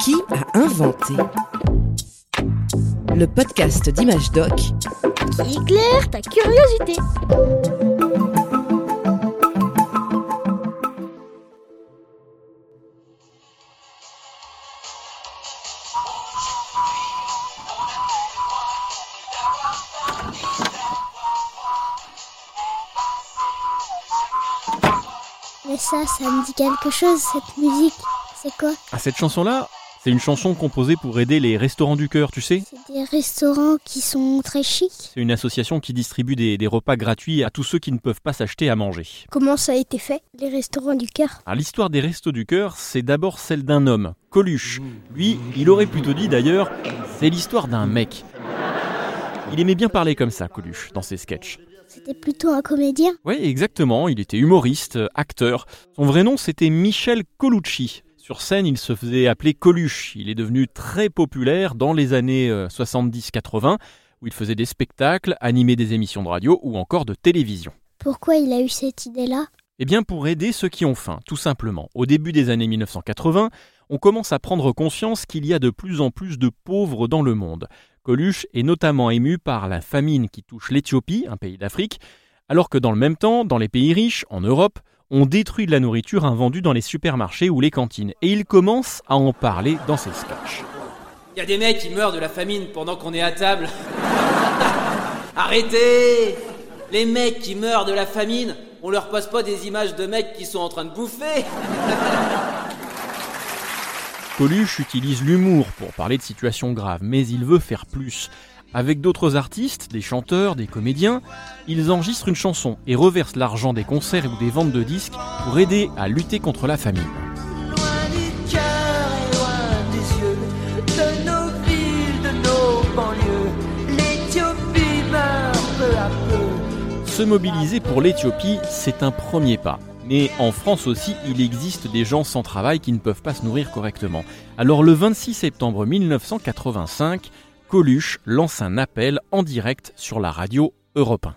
Qui a inventé Le podcast d'Image Doc qui éclaire ta curiosité. Mais ça, ça me dit quelque chose, cette musique. C'est quoi? Ah, cette chanson-là, c'est une chanson composée pour aider les restaurants du cœur, tu sais C'est des restaurants qui sont très chics. C'est une association qui distribue des, des repas gratuits à tous ceux qui ne peuvent pas s'acheter à manger. Comment ça a été fait, les restaurants du cœur? Alors, l'histoire des restos du cœur, c'est d'abord celle d'un homme, Coluche. Lui, il aurait plutôt dit d'ailleurs, c'est l'histoire d'un mec. Il aimait bien parler comme ça, Coluche, dans ses sketchs. C'était plutôt un comédien? Oui, exactement, il était humoriste, acteur. Son vrai nom, c'était Michel Colucci. Sur scène, il se faisait appeler Coluche. Il est devenu très populaire dans les années euh, 70-80, où il faisait des spectacles, animait des émissions de radio ou encore de télévision. Pourquoi il a eu cette idée-là? Eh bien, pour aider ceux qui ont faim, tout simplement. Au début des années 1980, on commence à prendre conscience qu'il y a de plus en plus de pauvres dans le monde. Coluche est notamment ému par la famine qui touche l'Éthiopie, un pays d'Afrique, alors que dans le même temps, dans les pays riches, en Europe, on détruit de la nourriture invendue dans les supermarchés ou les cantines. Et il commence à en parler dans ses sketchs. Il y a des mecs qui meurent de la famine pendant qu'on est à table. Arrêtez Les mecs qui meurent de la famine, on leur passe pas des images de mecs qui sont en train de bouffer Coluche utilise l'humour pour parler de situations graves, mais il veut faire plus. Avec d'autres artistes, des chanteurs, des comédiens, ils enregistrent une chanson et reversent l'argent des concerts ou des ventes de disques pour aider à lutter contre la famine. Se mobiliser pour l'Éthiopie, c'est un premier pas. Mais en France aussi, il existe des gens sans travail qui ne peuvent pas se nourrir correctement. Alors le 26 septembre 1985, Coluche lance un appel en direct sur la radio Europe 1.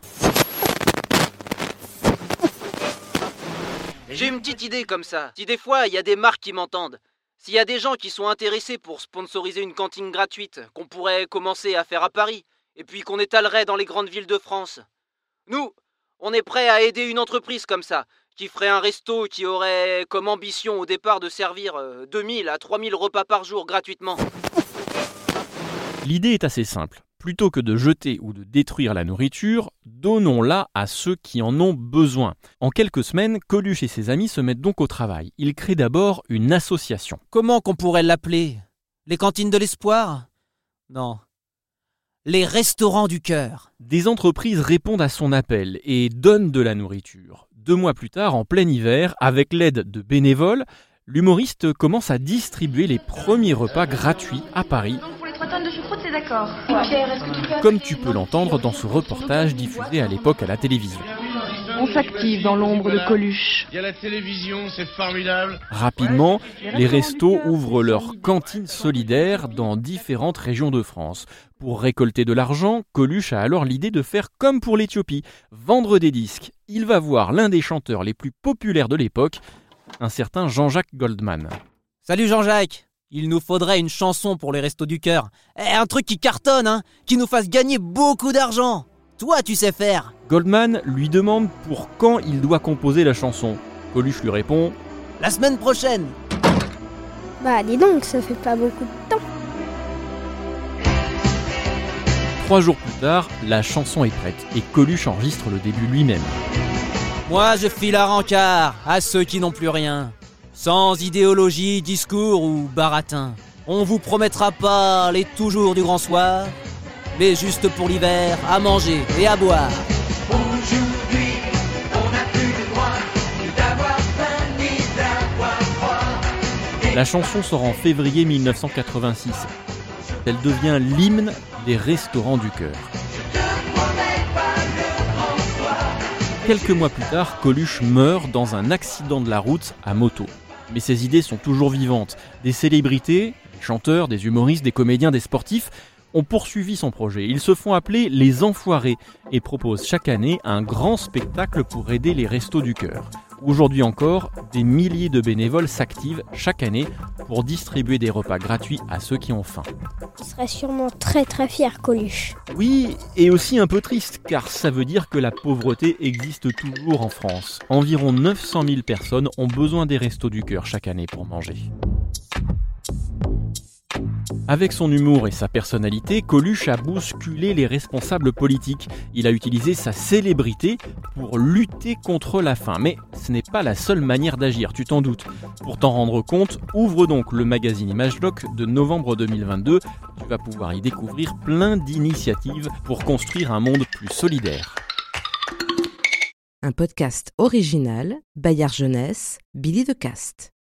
J'ai une petite idée comme ça. Si des fois il y a des marques qui m'entendent, s'il y a des gens qui sont intéressés pour sponsoriser une cantine gratuite, qu'on pourrait commencer à faire à Paris, et puis qu'on étalerait dans les grandes villes de France, nous, on est prêt à aider une entreprise comme ça, qui ferait un resto qui aurait comme ambition au départ de servir euh, 2000 à 3000 repas par jour gratuitement. L'idée est assez simple. Plutôt que de jeter ou de détruire la nourriture, donnons-la à ceux qui en ont besoin. En quelques semaines, Coluche et ses amis se mettent donc au travail. Ils créent d'abord une association. Comment qu'on pourrait l'appeler? Les cantines de l'espoir? Non. Les restaurants du cœur. Des entreprises répondent à son appel et donnent de la nourriture. Deux mois plus tard, en plein hiver, avec l'aide de bénévoles, l'humoriste commence à distribuer les premiers repas gratuits à Paris, c'est d'accord. Et Pierre, est-ce que tu peux comme tu peux l'entendre dans ce reportage diffusé à l'époque à la télévision. On s'active dans l'ombre de Coluche. Il y a la télévision, c'est formidable. Rapidement, les restos ouvrent leurs cantines solidaires dans différentes régions de France. Pour récolter de l'argent, Coluche a alors l'idée de faire comme pour l'Éthiopie, vendre des disques. Il va voir l'un des chanteurs les plus populaires de l'époque, un certain Jean-Jacques Goldman. Salut Jean-Jacques Il nous faudrait une chanson pour les restos du cœur. Eh, un truc qui cartonne, hein Qui nous fasse gagner beaucoup d'argent Toi, tu sais faire Goldman lui demande pour quand il doit composer la chanson. Coluche lui répond La semaine prochaine Bah dis donc, ça fait pas beaucoup de temps. Trois jours plus tard, la chanson est prête et Coluche enregistre le début lui-même. Moi, je file à rencard à ceux qui n'ont plus rien. Sans idéologie, discours ou baratin. On vous promettra pas les toujours du grand soir, mais juste pour l'hiver, à manger et à boire. Aujourd'hui, on n'a plus le droit ni d'avoir faim ni d'avoir froid. La chanson sort en février 1986. Elle devient l'hymne des restaurants du cœur. Quelques mois plus tard, Coluche meurt dans un accident de la route à moto. Mais ses idées sont toujours vivantes. Des célébrités, des chanteurs, des humoristes, des comédiens, des sportifs ont poursuivi son projet. Ils se font appeler les Enfoirés et proposent chaque année un grand spectacle pour aider les restos du cœur. Aujourd'hui encore, des milliers de bénévoles s'activent chaque année pour distribuer des repas gratuits à ceux qui ont faim. On serait sûrement très très fier, Coluche. Oui, et aussi un peu triste, car ça veut dire que la pauvreté existe toujours en France. Environ 900 000 personnes ont besoin des restos du cœur chaque année pour manger. Avec son humour et sa personnalité, Coluche a bousculé les responsables politiques. Il a utilisé sa célébrité pour lutter contre la faim. Mais ce n'est pas la seule manière d'agir, tu t'en doutes. Pour t'en rendre compte, ouvre donc le magazine Image Doc de novembre 2022. Tu vas pouvoir y découvrir plein d'initiatives pour construire un monde plus solidaire. Un podcast original, Bayard Jeunesse, Billy de Cast.